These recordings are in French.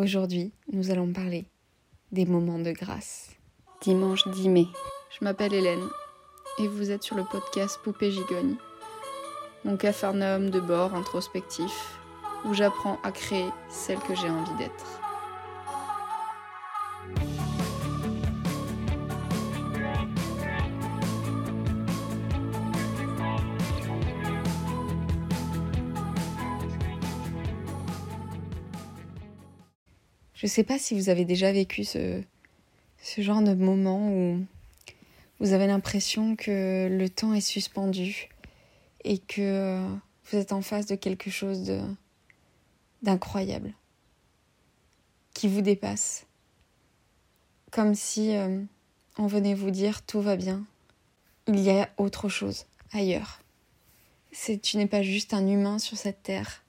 Aujourd'hui, nous allons parler des moments de grâce. Dimanche 10 mai. Je m'appelle Hélène et vous êtes sur le podcast Poupée Gigogne, mon capharnaüm de bord introspectif où j'apprends à créer celle que j'ai envie d'être. Je ne sais pas si vous avez déjà vécu ce, genre de moment où vous avez l'impression que le temps est suspendu et que vous êtes en face de quelque chose d'incroyable qui vous dépasse. Comme si euh, on venait vous dire tout va bien. Il y a autre chose ailleurs. Tu n'es pas juste un humain sur cette terre.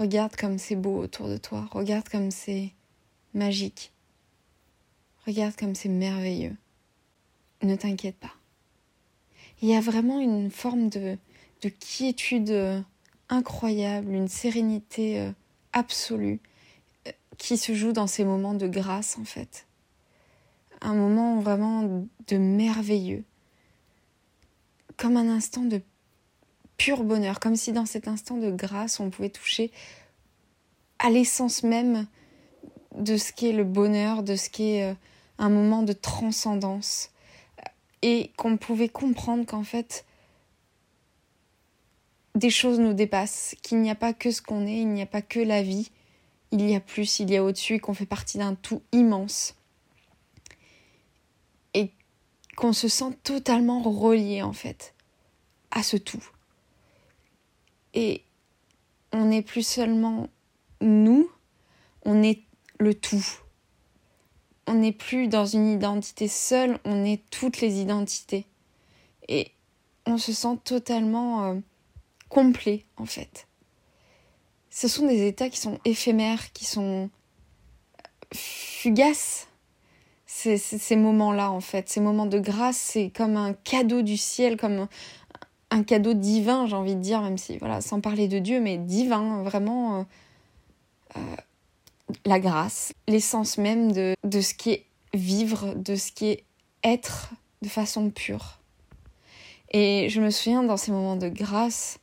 Regarde comme c'est beau autour de toi. Regarde comme c'est magique. Regarde comme c'est merveilleux. Ne t'inquiète pas. Il y a vraiment une forme de, de quiétude euh, incroyable, une sérénité euh, absolue euh, qui se joue dans ces moments de grâce en fait. Un moment vraiment de merveilleux. Comme un instant de pur bonheur, comme si dans cet instant de grâce, on pouvait toucher à l'essence même de ce qu'est le bonheur, de ce qu'est euh, un moment de transcendance, et qu'on pouvait comprendre qu'en fait, des choses nous dépassent, qu'il n'y a pas que ce qu'on est, il n'y a pas que la vie, il y a plus, il y a au-dessus, qu'on fait partie d'un tout immense. Et qu'on se sent totalement relié en fait à ce tout. Et on n'est plus seulement nous, on est le tout. On n'est plus dans une identité seule, on est toutes les identités. Et on se sent totalement euh, complet en fait. Ce sont des états qui sont éphémères, qui sont fugaces. ces moments-là en fait, ces moments de grâce, c'est comme un cadeau du ciel, comme un cadeau divin, j'ai envie de dire, même si, voilà, sans parler de Dieu, mais divin, vraiment, euh, euh, la grâce, l'essence même de, de ce qui est vivre, de ce qui est être de façon pure. Et je me souviens, dans ces moments de grâce,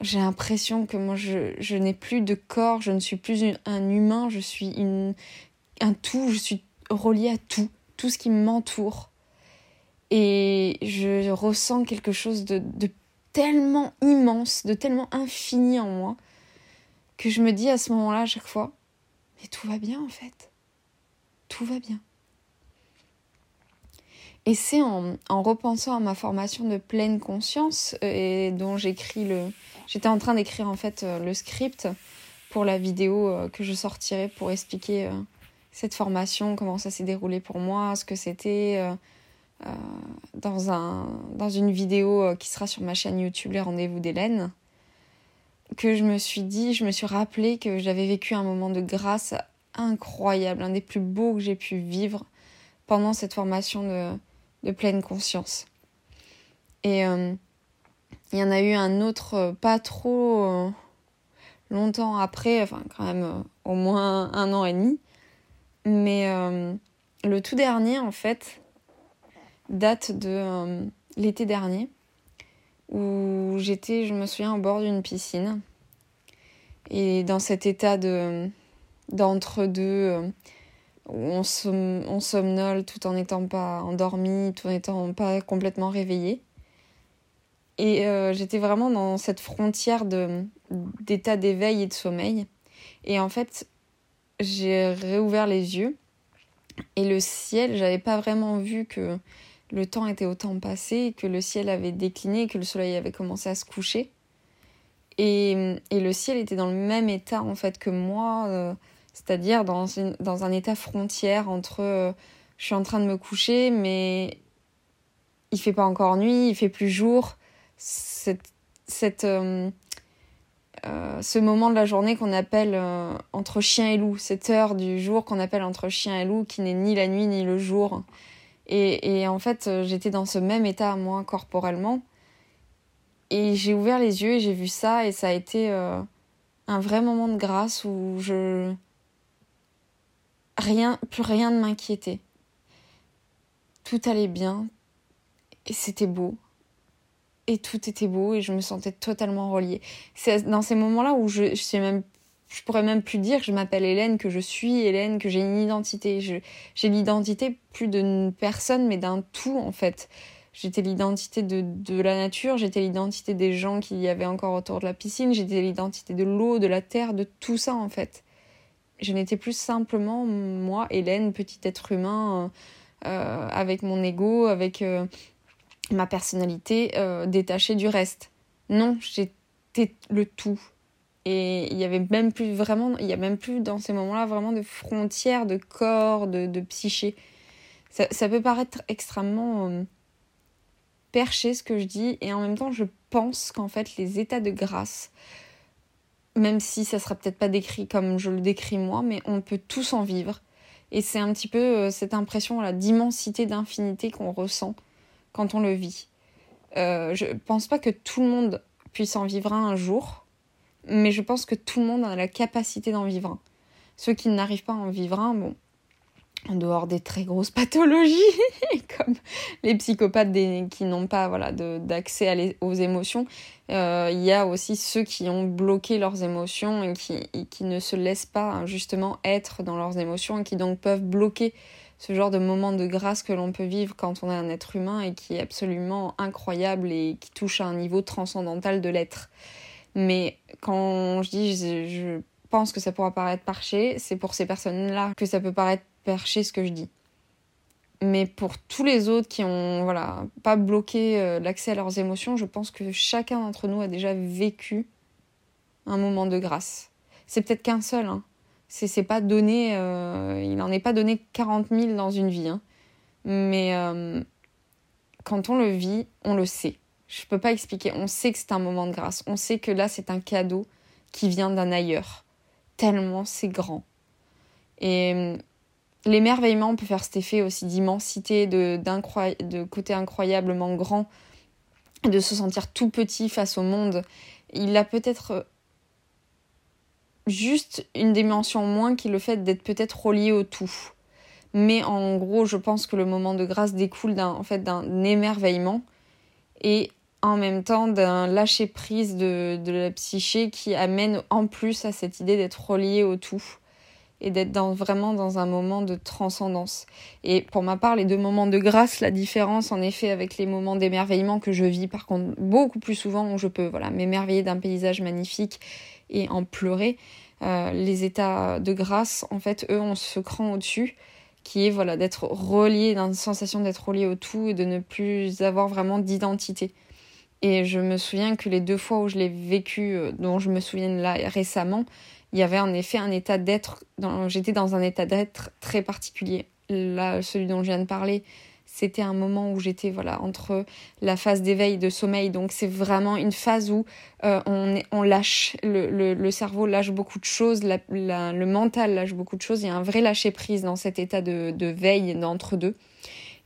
j'ai l'impression que moi, je, je n'ai plus de corps, je ne suis plus un humain, je suis une, un tout, je suis reliée à tout, tout ce qui m'entoure et je ressens quelque chose de, tellement immense, de tellement infini en moi, que je me dis à ce moment-là à chaque fois, mais tout va bien en fait. Tout va bien. Et c'est en, repensant à ma formation de pleine conscience euh, et dont j'écris le. J'étais en train d'écrire en fait euh, le script pour la vidéo euh, que je sortirai pour expliquer cette formation, comment ça s'est déroulé pour moi, ce que c'était, euh, dans, un, dans une vidéo euh, qui sera sur ma chaîne YouTube Les Rendez-vous d'Hélène, que je me suis dit, je me suis rappelé que j'avais vécu un moment de grâce incroyable, un des plus beaux que j'ai pu vivre pendant cette formation de, de pleine conscience. Et euh, il y en a eu un autre pas trop longtemps après, enfin quand même au moins un an et demi. Mais le tout dernier, en fait, date de euh, l'été dernier où j'étais, je me souviens, au bord d'une piscine. Et dans cet état de d'entre-deux, euh, où on, on, somnole tout en n'étant pas endormi, tout en n'étant pas complètement réveillé. Et euh, j'étais vraiment dans cette frontière d'état d'éveil et de sommeil. Et en fait, j'ai réouvert les yeux et le ciel, j'avais pas vraiment vu que le temps était autant passé, que le ciel avait décliné, que le soleil avait commencé à se coucher. Et, le ciel était dans le même état en fait que moi, euh, c'est-à-dire dans, dans un état frontière entre euh, je suis en train de me coucher, mais il fait pas encore nuit, il fait plus jour. Cette, cette, euh, ce moment de la journée qu'on appelle entre chien et loup, cette heure du jour qu'on appelle entre chien et loup, qui n'est ni la nuit ni le jour, et, en fait, euh, j'étais dans ce même état, moi, corporellement. Et j'ai ouvert les yeux et j'ai vu ça, et ça a été euh, un vrai moment de grâce où je, rien, plus rien ne m'inquiétait. Tout allait bien et c'était beau. Et tout était beau et je me sentais totalement reliée. C'est dans ces moments-là où je, je sais même je pourrais même plus dire que je m'appelle Hélène, que je suis Hélène, que j'ai une identité. J'ai l'identité plus d'une personne, mais d'un tout en fait. J'étais l'identité de, la nature, j'étais l'identité des gens qui y avait encore autour de la piscine, j'étais l'identité de l'eau, de la terre, de tout ça en fait. Je n'étais plus simplement moi, Hélène, petit être humain, euh, euh avec mon ego, avec euh, ma personnalité détachée du reste. Non, j'étais le tout. Et il y avait même plus vraiment, il y a même plus dans ces moments-là vraiment de frontières de corps, de, psyché. Ça, peut paraître extrêmement euh, perché ce que je dis, et en même temps, je pense qu'en fait, les états de grâce, même si ça sera peut-être pas décrit comme je le décris moi, mais on peut tous en vivre. Et c'est un petit peu euh, cette impression, la d'immensité, d'infinité qu'on ressent quand on le vit. Euh, je pense pas que tout le monde puisse en vivre un jour, mais je pense que tout le monde a la capacité d'en vivre un. Ceux qui n'arrivent pas à en vivre un, bon, en dehors des très grosses pathologies, comme les psychopathes qui n'ont pas voilà, d'accès aux émotions, euh, il y a aussi ceux qui ont bloqué leurs émotions et qui, et qui ne se laissent pas justement être dans leurs émotions et qui donc peuvent bloquer ce genre de moment de grâce que l'on peut vivre quand on est un être humain et qui est absolument incroyable et qui touche à un niveau transcendantal de l'être. Mais quand je dis je, pense que ça pourra paraître perché, c'est pour ces personnes-là que ça peut paraître perché ce que je dis. Mais pour tous les autres qui ont voilà pas bloqué euh, l'accès à leurs émotions, je pense que chacun d'entre nous a déjà vécu un moment de grâce. C'est peut-être qu'un seul, hein. C'est pas donné, euh, il n'en est pas donné 40 000 dans une vie. Hein. Mais euh, quand on le vit, on le sait. Je peux pas expliquer. On sait que c'est un moment de grâce. On sait que là, c'est un cadeau qui vient d'un ailleurs. Tellement c'est grand. Et hum, l'émerveillement peut faire cet effet aussi d'immensité, de, de côté incroyablement grand, de se sentir tout petit face au monde. Il a peut-être juste une dimension moins qui le fait d'être peut-être relié au tout. Mais en gros, je pense que le moment de grâce découle d'un en fait, d'un émerveillement et en même temps d'un lâcher prise de, la psyché qui amène en plus à cette idée d'être relié au tout et d'être dans, vraiment dans un moment de transcendance. Et pour ma part, les deux moments de grâce, la différence en effet avec les moments d'émerveillement que je vis par contre beaucoup plus souvent où je peux voilà, m'émerveiller d'un paysage magnifique et en pleurer, euh, les états de grâce, en fait, eux, ont ce cran au-dessus qui est voilà d'être relié, d'une sensation d'être relié au tout et de ne plus avoir vraiment d'identité. Et je me souviens que les deux fois où je l'ai vécu, euh, dont je me souviens là récemment, il y avait en effet un état d'être, j'étais dans un état d'être très particulier. Là, celui dont je viens de parler, c'était un moment où j'étais voilà entre la phase d'éveil de sommeil. Donc c'est vraiment une phase où euh, on, lâche le, le, cerveau lâche beaucoup de choses le mental lâche beaucoup de choses. Il y a un vrai lâcher prise dans cet état de, de veille d'entre deux.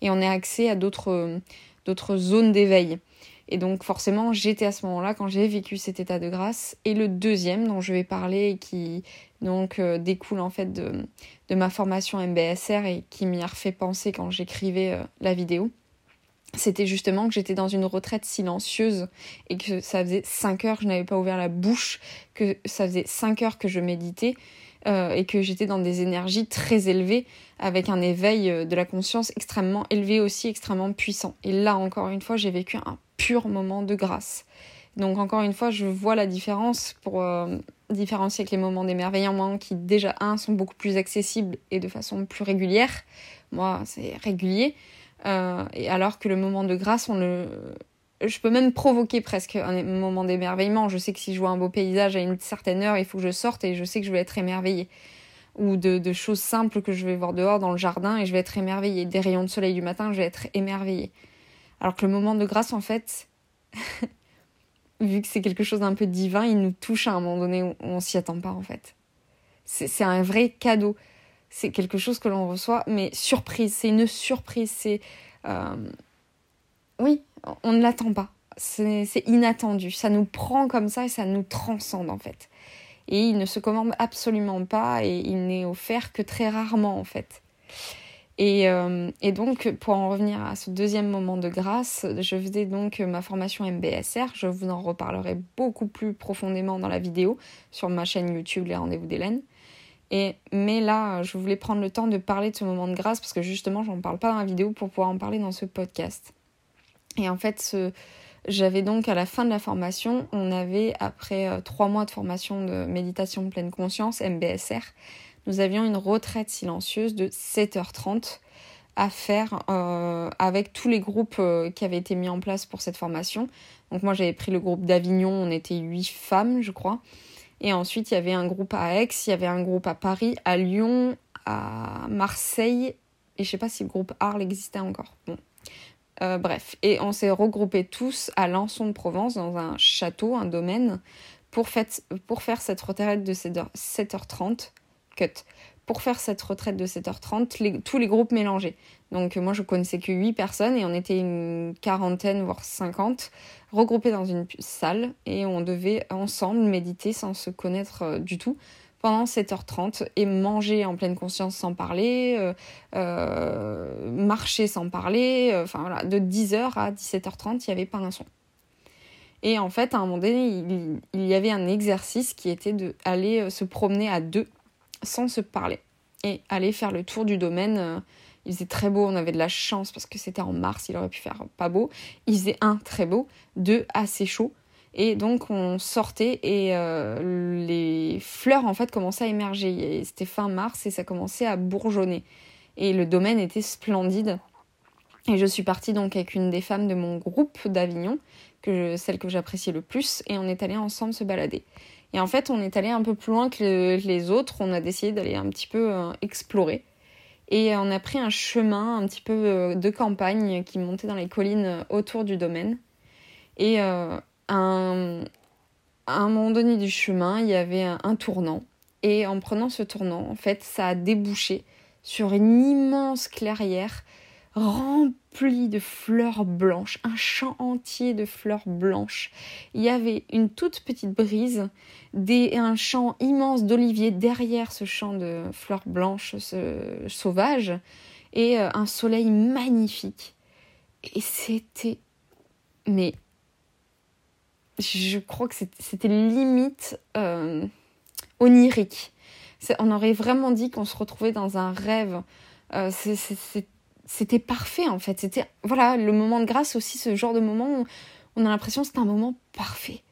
Et on est accès à d'autres d'autres zones d'éveil et donc forcément, j'étais à ce moment-là quand j'ai vécu cet état de grâce. Et le deuxième dont je vais parler et qui donc euh, découle en fait de, de, ma formation MBSR et qui m'y a refait penser quand j'écrivais euh, la vidéo, c'était justement que j'étais dans une retraite silencieuse et que ça faisait 5 heures que je n'avais pas ouvert la bouche, que ça faisait 5 heures que je méditais euh, et que j'étais dans des énergies très élevées avec un éveil de la conscience extrêmement élevé aussi, extrêmement puissant. Et là encore une fois, j'ai vécu un pur moment de grâce. Donc encore une fois, je vois la différence pour euh, différencier avec les moments d'émerveillement qui déjà, un, sont beaucoup plus accessibles et de façon plus régulière. Moi, c'est régulier. Euh, et alors que le moment de grâce, on le... Je peux même provoquer presque un moment d'émerveillement. Je sais que si je vois un beau paysage à une certaine heure, il faut que je sorte et je sais que je vais être émerveillée. Ou de, de choses simples que je vais voir dehors dans le jardin et je vais être émerveillée. Des rayons de soleil du matin, je vais être émerveillée. Alors que le moment de grâce, en fait, vu que c'est quelque chose d'un peu divin, il nous touche à un moment donné où on s'y attend pas, en fait. C'est un vrai cadeau. C'est quelque chose que l'on reçoit, mais surprise. C'est une surprise. C'est. Euh, oui, on ne l'attend pas. C'est inattendu. Ça nous prend comme ça et ça nous transcende, en fait. Et il ne se commande absolument pas et il n'est offert que très rarement en fait. Et, euh, donc, pour en revenir à ce deuxième moment de grâce, je faisais donc ma formation MBSR. Je vous en reparlerai beaucoup plus profondément dans la vidéo sur ma chaîne YouTube Les Rendez-vous d'Hélène. Et, mais là, je voulais prendre le temps de parler de ce moment de grâce parce que justement, j'en parle pas dans la vidéo pour pouvoir en parler dans ce podcast. Et en fait, j'avais donc à la fin de la formation, on avait, après euh, trois mois de formation de méditation pleine conscience, MBSR, nous avions une retraite silencieuse de 7h30 à faire euh, avec tous les groupes euh, qui avaient été mis en place pour cette formation. Donc moi j'avais pris le groupe d'Avignon, on était huit femmes je crois. Et ensuite il y avait un groupe à Aix, il y avait un groupe à Paris, à Lyon, à Marseille, et je sais pas si le groupe Arles existait encore. Bon. Euh, bref, et on s'est regroupés tous à Lançon de Provence dans un château, un domaine, pour, faire cette retraite de 7h30 cut. Pour faire cette retraite de 7h30, tous les groupes mélangés. Donc moi je connaissais que 8 personnes et on était une quarantaine voire 50 regroupés dans une salle et on devait ensemble méditer sans se connaître euh, du tout pendant 7h30 et manger en pleine conscience sans parler, euh, euh, marcher sans parler, enfin voilà, de 10h à 17h30, il n'y avait pas un son. Et en fait, à un moment donné, il, y avait un exercice qui était d'aller se promener à deux sans se parler et aller faire le tour du domaine. Euh, il faisait très beau, on avait de la chance parce que c'était en mars, il aurait pu faire pas beau. Il faisait un très beau, deux assez chaud. Et donc on sortait et euh, les fleurs en fait commençaient à émerger. C'était fin mars et ça commençait à bourgeonner. Et le domaine était splendide. Et je suis partie donc avec une des femmes de mon groupe d'Avignon, que celle que j'appréciais le plus, et on est allé ensemble se balader. Et en fait, on est allé un peu plus loin que les autres. On a décidé d'aller un petit peu euh, explorer. Et on a pris un chemin un petit peu euh, de campagne qui montait dans les collines euh, autour du domaine. Et à, un, moment donné du chemin, il y avait un, tournant. Et en prenant ce tournant, en fait, ça a débouché sur une immense clairière rempli de fleurs blanches, un champ entier de fleurs blanches. Il y avait une toute petite brise, des, un champ immense d'oliviers derrière ce champ de fleurs blanches ce, sauvages, et euh, un soleil magnifique. Et c'était... Mais... Je crois que c'était limite euh, onirique. On aurait vraiment dit qu'on se retrouvait dans un rêve. Euh, c'était parfait en fait. C'était voilà le moment de grâce aussi, ce genre de moment où on a l'impression que c'est un moment parfait.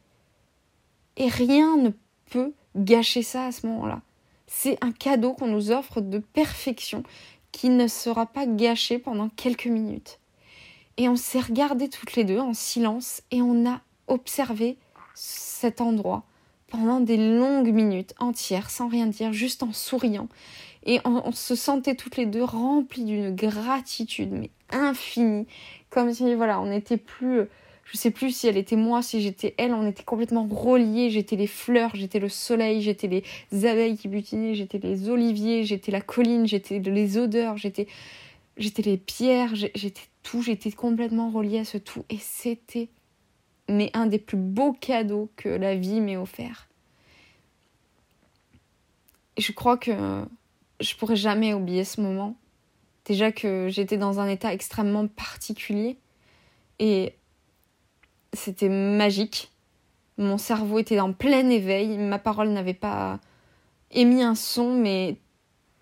Et rien ne peut gâcher ça à ce moment-là. C'est un cadeau qu'on nous offre de perfection qui ne sera pas gâché pendant quelques minutes. Et on s'est regardé toutes les deux en silence et on a observé cet endroit pendant des longues minutes entières sans rien dire, juste en souriant et on, se sentait toutes les deux remplies d'une gratitude, mais infinie. Comme si, voilà, on n'était plus. Je sais plus si elle était moi, si j'étais elle, on était complètement reliés. J'étais les fleurs, j'étais le soleil, j'étais les abeilles qui butinaient, j'étais les oliviers, j'étais la colline, j'étais les odeurs, j'étais j'étais les pierres, j'étais tout, j'étais complètement reliée à ce tout. Et c'était mais un des plus beaux cadeaux que la vie m'ait offert. Je crois que je pourrais jamais oublier ce moment. Déjà que j'étais dans un état extrêmement particulier et c'était magique. Mon cerveau était en plein éveil, ma parole n'avait pas émis un son, mais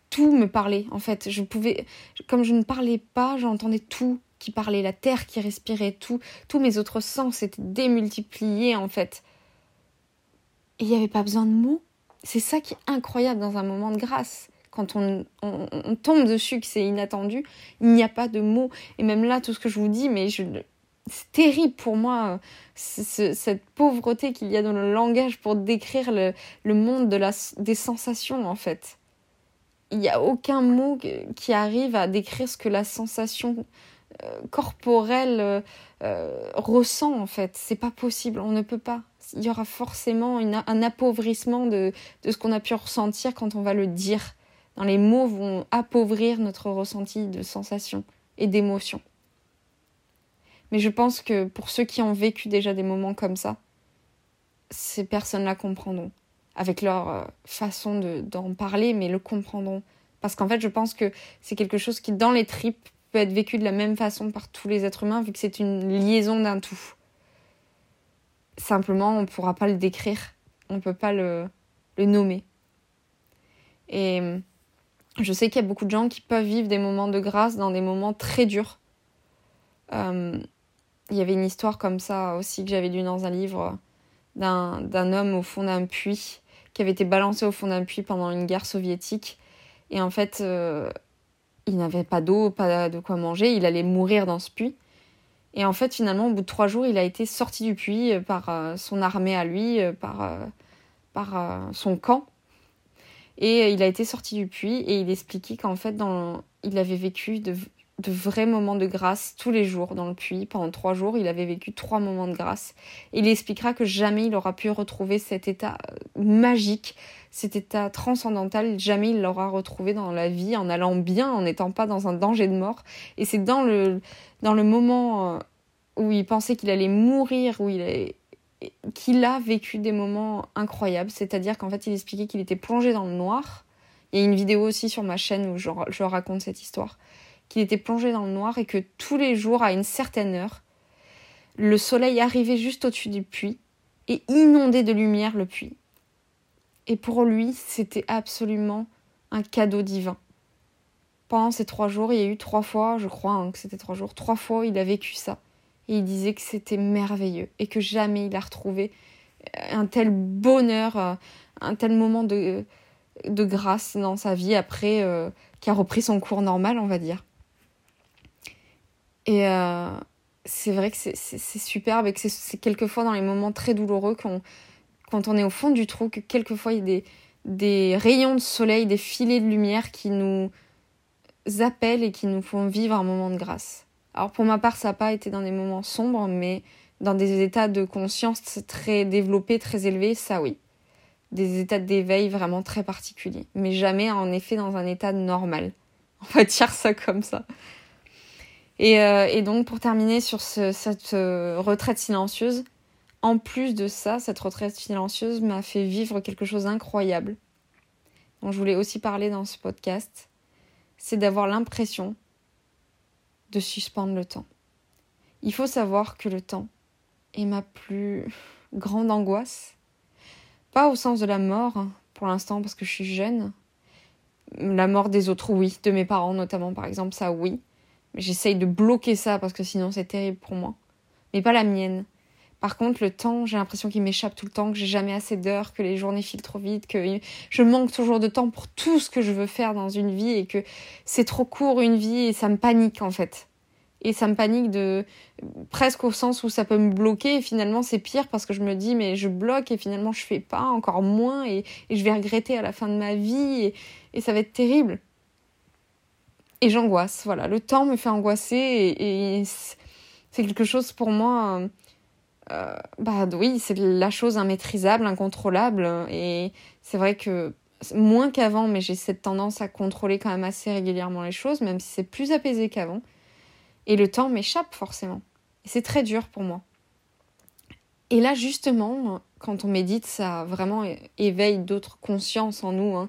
tout me parlait en fait. Je pouvais, comme je ne parlais pas, j'entendais tout qui parlait, la terre qui respirait, tout, tous mes autres sens étaient démultipliés en fait. Et il n'y avait pas besoin de mots. C'est ça qui est incroyable dans un moment de grâce quand on, tombe dessus que c'est inattendu, il n'y a pas de mots. Et même là, tout ce que je vous dis, mais c'est terrible pour moi, cette pauvreté qu'il y a dans le langage pour décrire le, monde de la, des sensations, en fait. Il n'y a aucun mot qui arrive à décrire ce que la sensation euh, corporelle euh, euh, ressent, en fait. C'est pas possible, on ne peut pas. Il y aura forcément un appauvrissement de, de ce qu'on a pu ressentir quand on va le dire les mots vont appauvrir notre ressenti de sensation et d'émotion. Mais je pense que pour ceux qui ont vécu déjà des moments comme ça, ces personnes-là comprendront. avec leur façon d'en parler, mais le comprendront. Parce qu'en fait, je pense que c'est quelque chose qui, dans les tripes, peut être vécu de la même façon par tous les êtres humains, vu que c'est une liaison d'un tout. Simplement, on ne pourra pas le décrire, on ne peut pas le, nommer. Et je sais qu'il y a beaucoup de gens qui peuvent vivre des moments de grâce dans des moments très durs. Euh, il y avait une histoire comme ça aussi que j'avais lue dans un livre d'un homme au fond d'un puits, qui avait été balancé au fond d'un puits pendant une guerre soviétique. Et en fait, euh, il n'avait pas d'eau, pas de quoi manger, il allait mourir dans ce puits. Et en fait, finalement, au bout de trois jours, il a été sorti du puits par euh, son armée à lui, par, par son camp. Et il a été sorti du puits et il expliquait qu'en fait, dans, il avait vécu de, de vrais moments de grâce tous les jours dans le puits. Pendant trois jours, il avait vécu trois moments de grâce. il expliquera que jamais il aura pu retrouver cet état euh, magique, cet état transcendantal. Jamais il l'aura retrouvé dans la vie en allant bien, en n'étant pas dans un danger de mort. Et c'est dans le, dans le moment euh, où il pensait qu'il allait mourir, où il qu'il a vécu des moments incroyables. C'est-à-dire qu'en fait, il expliquait qu'il était plongé dans le noir. Il y a une vidéo aussi sur ma chaîne où je, je raconte cette histoire qu'il était plongé dans le noir et que tous les jours, à une certaine heure, le soleil arrivait juste au-dessus du puits et inondait de lumière le puits. Et pour lui, c'était absolument un cadeau divin. Pendant ces trois jours, il y a eu trois fois, je crois hein, que c'était trois jours, trois fois il a vécu ça. Et il disait que c'était merveilleux et que jamais il a retrouvé un tel bonheur, euh, un tel moment de, de grâce dans sa vie après euh, qui a repris son cours normal, on va dire. Et euh, c'est vrai que c'est superbe et que c'est quelquefois dans les moments très douloureux quand, quand on est au fond du trou, que quelquefois il y a des, des rayons de soleil, des filets de lumière qui nous appellent et qui nous font vivre un moment de grâce. Alors pour ma part, ça n'a pas été dans des moments sombres, mais dans des états de conscience très développés, très élevés, ça oui. Des états d'éveil vraiment très particuliers. Mais jamais en effet dans un état normal. On va dire ça comme ça. Euh, et, donc, pour terminer sur cette euh, retraite silencieuse, en plus de ça, cette retraite silencieuse m'a fait vivre quelque chose d'incroyable, dont je voulais aussi parler dans ce podcast. C'est d'avoir l'impression de suspendre le temps. Il faut savoir que le temps est ma plus grande angoisse. Pas au sens de la mort, hein, pour l'instant, parce que je suis jeune. La mort des autres, oui. De mes parents, notamment, par exemple, ça, oui. J'essaye de bloquer ça parce que sinon c'est terrible pour moi. Mais pas la mienne. Par contre, le temps, j'ai l'impression qu'il m'échappe tout le temps, que j'ai jamais assez d'heures, que les journées filent trop vite, que je manque toujours de temps pour tout ce que je veux faire dans une vie et que c'est trop court une vie et ça me panique en fait. Et ça me panique de presque au sens où ça peut me bloquer et finalement c'est pire parce que je me dis mais je bloque et finalement je fais pas encore moins et, je vais regretter à la fin de ma vie et ça va être terrible et j'angoisse. Voilà, le temps me fait angoisser et, c'est quelque chose pour moi. Euh, bah oui, c'est la chose immaîtrisable, incontrôlable. Et c'est vrai que moins qu'avant, mais j'ai cette tendance à contrôler quand même assez régulièrement les choses, même si c'est plus apaisé qu'avant. Et le temps m'échappe forcément. Et c'est très dur pour moi. Et là, justement, quand on médite, ça vraiment éveille d'autres consciences en nous. Hein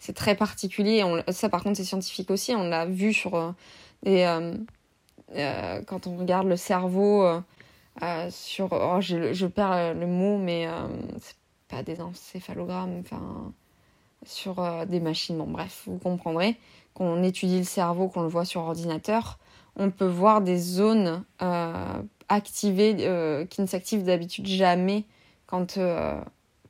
c'est très particulier. ça, par contre, c'est scientifique aussi. On l'a vu sur euh, euh, euh, quand on regarde le cerveau sur. Oh, je, perds le mot, mais c'est pas des encéphalogrammes. Enfin, sur des machines. Bon, bref, vous comprendrez. Quand on étudie le cerveau, qu'on le voit sur ordinateur, on peut voir des zones activées qui ne s'activent d'habitude jamais quand,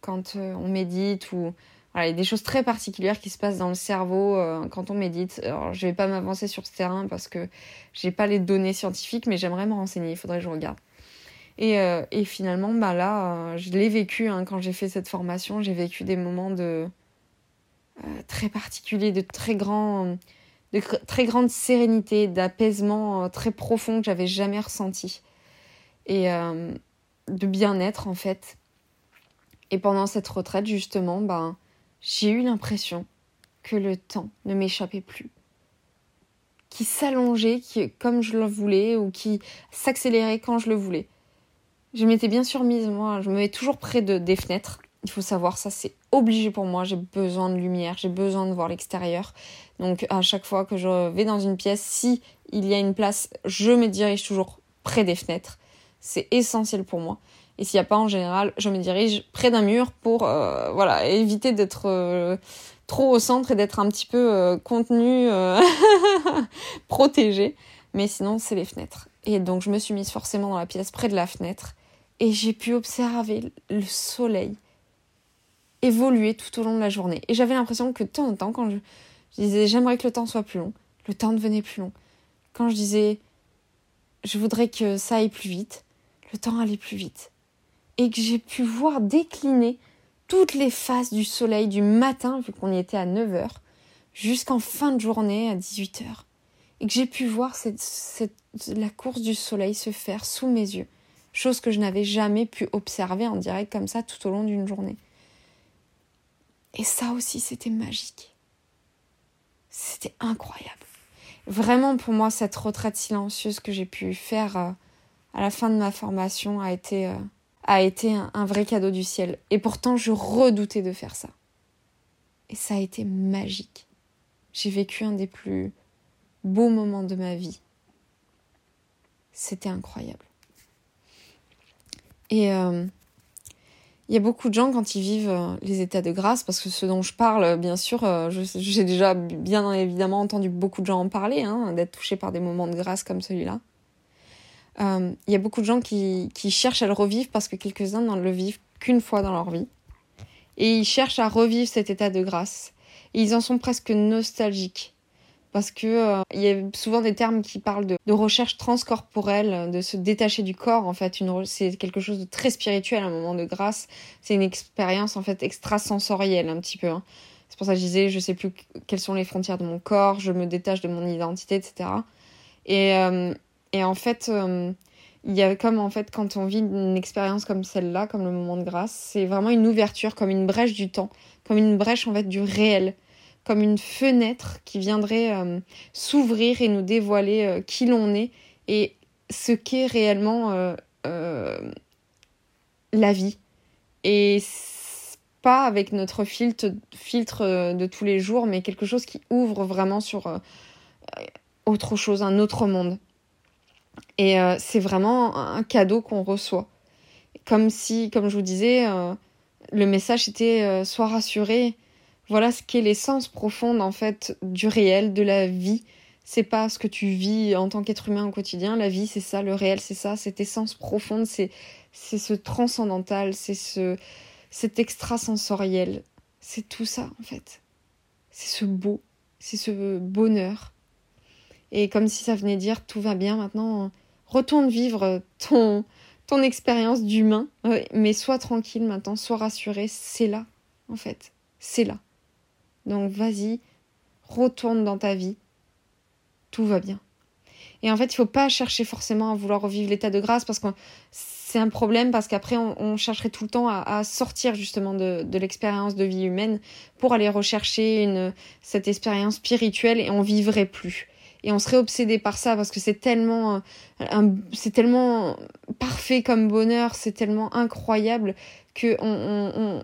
quand on médite ou il y a des choses très particulières qui se passent dans le cerveau euh, quand on médite. Alors, je vais pas m'avancer sur ce terrain parce que j'ai pas les données scientifiques, mais j'aimerais me renseigner. Il faudrait que je regarde. Et, euh, finalement, bah là, euh, je l'ai vécu hein, quand j'ai fait cette formation. J'ai vécu des moments de très particuliers, de très grand, de très grande sérénité, d'apaisement très profond que j'avais jamais ressenti et de bien-être en fait. Et pendant cette retraite, justement, ben j'ai eu l'impression que le temps ne m'échappait plus, qui s'allongeait comme je le voulais ou qui s'accélérait quand je le voulais. Je m'étais bien sûr mise, moi, je me mets toujours près de, des fenêtres Il faut savoir, ça c'est obligé pour moi. J'ai besoin de lumière, j'ai besoin de voir l'extérieur. Donc à chaque fois que je vais dans une pièce, si il y a une place, je me dirige toujours près des fenêtres. C'est essentiel pour moi. Et s'il n'y a pas en général, je me dirige près d'un mur pour euh, voilà éviter d'être euh, trop au centre et d'être un petit peu euh, contenu, protégé. Mais sinon, c'est les fenêtres. Et donc, je me suis mise forcément dans la pièce près de la fenêtre et j'ai pu observer le soleil évoluer tout au long de la journée. Et j'avais l'impression que de temps en temps, quand je, disais j'aimerais que le temps soit plus long, le temps devenait plus long. Quand je disais je voudrais que ça aille plus vite, le temps allait plus vite. Et que j'ai pu voir décliner toutes les phases du soleil du matin, vu qu'on y était à 9h, jusqu'en fin de journée à 18h. Et que j'ai pu voir la course du soleil se faire sous mes yeux chose que je n'avais jamais pu observer en direct comme ça tout au long d'une journée. Et ça aussi, c'était magique. C'était incroyable. Vraiment, pour moi, cette retraite silencieuse que j'ai pu faire euh, à la fin de ma formation a été, euh, a été un, vrai cadeau du ciel. Et pourtant, je redoutais de faire ça. Et ça a été magique. J'ai vécu un des plus beaux moments de ma vie. C'était incroyable. Et euh, il y a beaucoup de gens quand ils vivent euh, les états de grâce, parce que ce dont je parle, bien sûr, euh, j'ai déjà bien évidemment entendu beaucoup de gens en parler, hein, d'être touchés par des moments de grâce comme celui-là. Il y a beaucoup de gens qui, qui cherchent à le revivre parce que quelques-uns n'en le vivent qu'une fois dans leur vie. Et ils cherchent à revivre cet état de grâce. Et ils en sont presque nostalgiques parce que euh, il y a souvent des termes qui parlent de, de, recherche transcorporelle, de se détacher du corps. En fait, c'est quelque chose de très spirituel, un moment de grâce. C'est une expérience en fait extrasensorielle un petit peu. Hein. C'est pour ça que je disais, je sais plus quelles sont les frontières de mon corps, je me détache de mon identité, etc. Et, euh, et en fait, euh, il y a comme en fait quand on vit une expérience comme celle-là, comme le moment de grâce, c'est vraiment une ouverture, comme une brèche du temps, comme une brèche en fait du réel comme une fenêtre qui viendrait euh, s'ouvrir et nous dévoiler euh, qui l'on est et ce qu'est réellement la vie. Et pas avec notre filtre, filtre de tous les jours, mais quelque chose qui ouvre vraiment sur autre chose, un autre monde. Et c'est vraiment un cadeau qu'on reçoit. Comme si, comme je vous disais, le message était soit rassuré, voilà ce qu'est l'essence profonde en fait du réel, de la vie. C'est pas ce que tu vis en tant qu'être humain au quotidien. La vie, c'est ça, le réel, c'est ça, cette essence profonde, c'est c'est ce transcendantal, c'est ce cet extrasensoriel. C'est tout ça en fait. C'est ce beau, c'est ce bonheur. Et comme si ça venait dire tout va bien maintenant, retourne vivre ton ton expérience d'humain, mais sois tranquille maintenant, sois rassuré, c'est là en fait, c'est là. Donc vas-y, retourne dans ta vie. Tout va bien. Et en fait, il faut pas chercher forcément à vouloir revivre l'état de grâce parce que c'est un problème parce qu'après on, chercherait tout le temps à, sortir justement de, l'expérience de vie humaine pour aller rechercher cette expérience spirituelle et on vivrait plus. Et on serait obsédé par ça parce que c'est tellement, c'est tellement parfait comme bonheur, c'est tellement incroyable que on,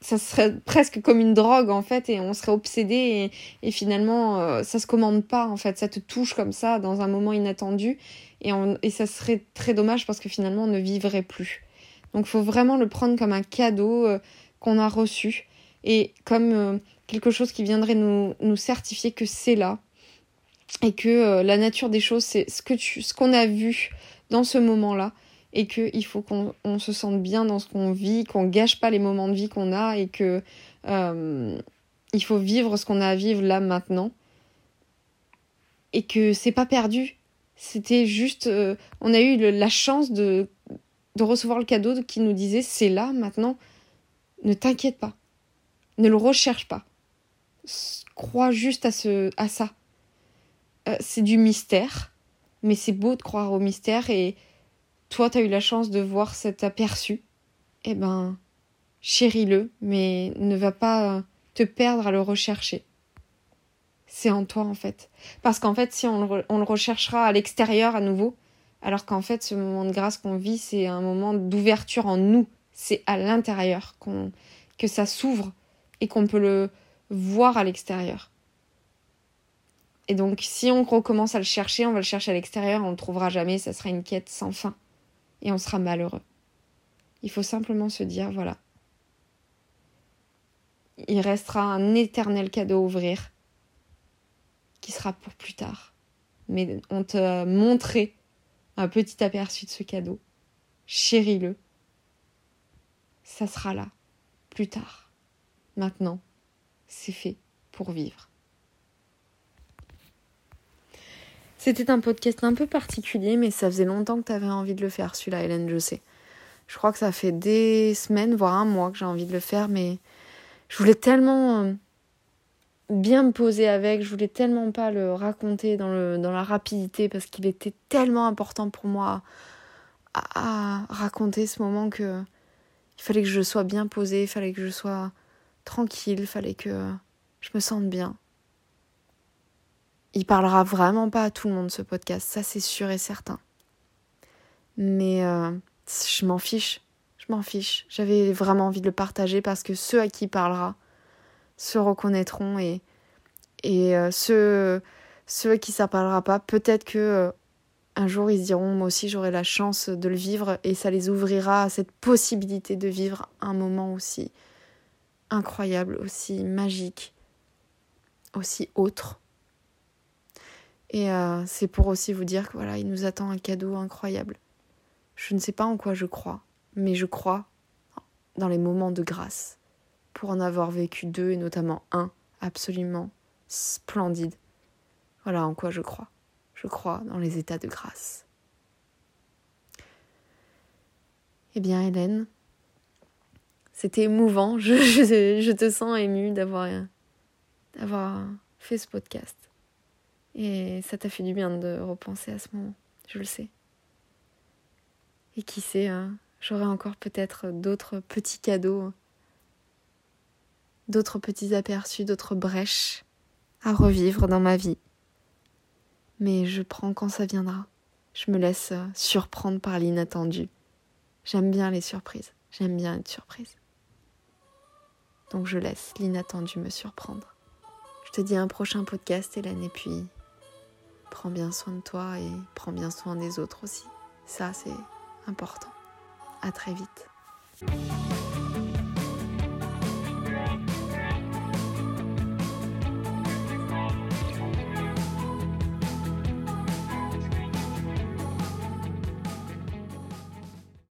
ça serait presque comme une drogue en fait et on serait obsédé et, finalement euh, ça se commande pas en fait. Ça te touche comme ça dans un moment inattendu et, et ça serait très dommage parce que finalement on ne vivrait plus. Donc faut vraiment le prendre comme un cadeau euh, qu'on a reçu. Et comme euh, quelque chose qui viendrait nous, nous certifier que c'est là et que la nature des choses c'est ce que tu ce qu'on a vu dans ce moment là et qu'il faut qu'on se sente bien dans ce qu'on vit, qu'on gâche pas les moments de vie qu'on a et que euh, il faut vivre ce qu'on a à vivre là maintenant et que c'est pas perdu. C'était juste, euh, on a eu la chance de, de recevoir le cadeau qui nous disait c'est là maintenant, ne t'inquiète pas, ne le recherche pas, crois juste à, ce, à ça. Euh, c'est du mystère, mais c'est beau de croire au mystère et toi, tu as eu la chance de voir cet aperçu, eh ben, chéris-le, mais ne va pas te perdre à le rechercher. C'est en toi, en fait. Parce qu'en fait, si on le, recherchera à l'extérieur à nouveau, alors qu'en fait, ce moment de grâce qu'on vit, c'est un moment d'ouverture en nous. C'est à l'intérieur que ça s'ouvre et qu'on peut le voir à l'extérieur. Et donc, si on recommence à le chercher, on va le chercher à l'extérieur, on ne le trouvera jamais, ça sera une quête sans fin. Et on sera malheureux. Il faut simplement se dire, voilà. Il restera un éternel cadeau à ouvrir qui sera pour plus tard. Mais on te montré un petit aperçu de ce cadeau. Chéris-le. Ça sera là, plus tard. Maintenant, c'est fait pour vivre. C'était un podcast un peu particulier, mais ça faisait longtemps que tu avais envie de le faire, celui-là, Hélène, je sais. Je crois que ça fait des semaines, voire un mois que j'ai envie de le faire, mais je voulais tellement euh, bien me poser avec, je voulais tellement pas le raconter dans, le, dans la rapidité parce qu'il était tellement important pour moi à, à, raconter ce moment que il fallait que je sois bien posée, il fallait que je sois tranquille, il fallait que je me sente bien il parlera vraiment pas à tout le monde ce podcast, ça c'est sûr et certain. Mais euh, je m'en fiche, je m'en fiche. J'avais vraiment envie de le partager parce que ceux à qui il parlera se reconnaîtront et, et euh, ceux, ceux à qui ça parlera pas, peut-être que euh, un jour ils se diront moi aussi j'aurai la chance de le vivre et ça les ouvrira à cette possibilité de vivre un moment aussi incroyable, aussi magique, aussi autre et euh, c'est pour aussi vous dire que voilà, il nous attend un cadeau incroyable. Je ne sais pas en quoi je crois, mais je crois dans les moments de grâce. Pour en avoir vécu deux, et notamment un absolument splendide. Voilà en quoi je crois. Je crois dans les états de grâce. Eh bien, Hélène, c'était émouvant. Je, te sens émue d'avoir, d'avoir fait ce podcast. Et ça t'a fait du bien de repenser à ce moment, je le sais. Et qui sait, hein, j'aurai encore peut-être d'autres petits cadeaux, d'autres petits aperçus, d'autres brèches à revivre dans ma vie. Mais je prends quand ça viendra. Je me laisse surprendre par l'inattendu. J'aime bien les surprises. J'aime bien être surprise. Donc je laisse l'inattendu me surprendre. Je te dis un prochain podcast, Hélène, et puis prends bien soin de toi et prends bien soin des autres aussi. Ça, c'est important. À très vite.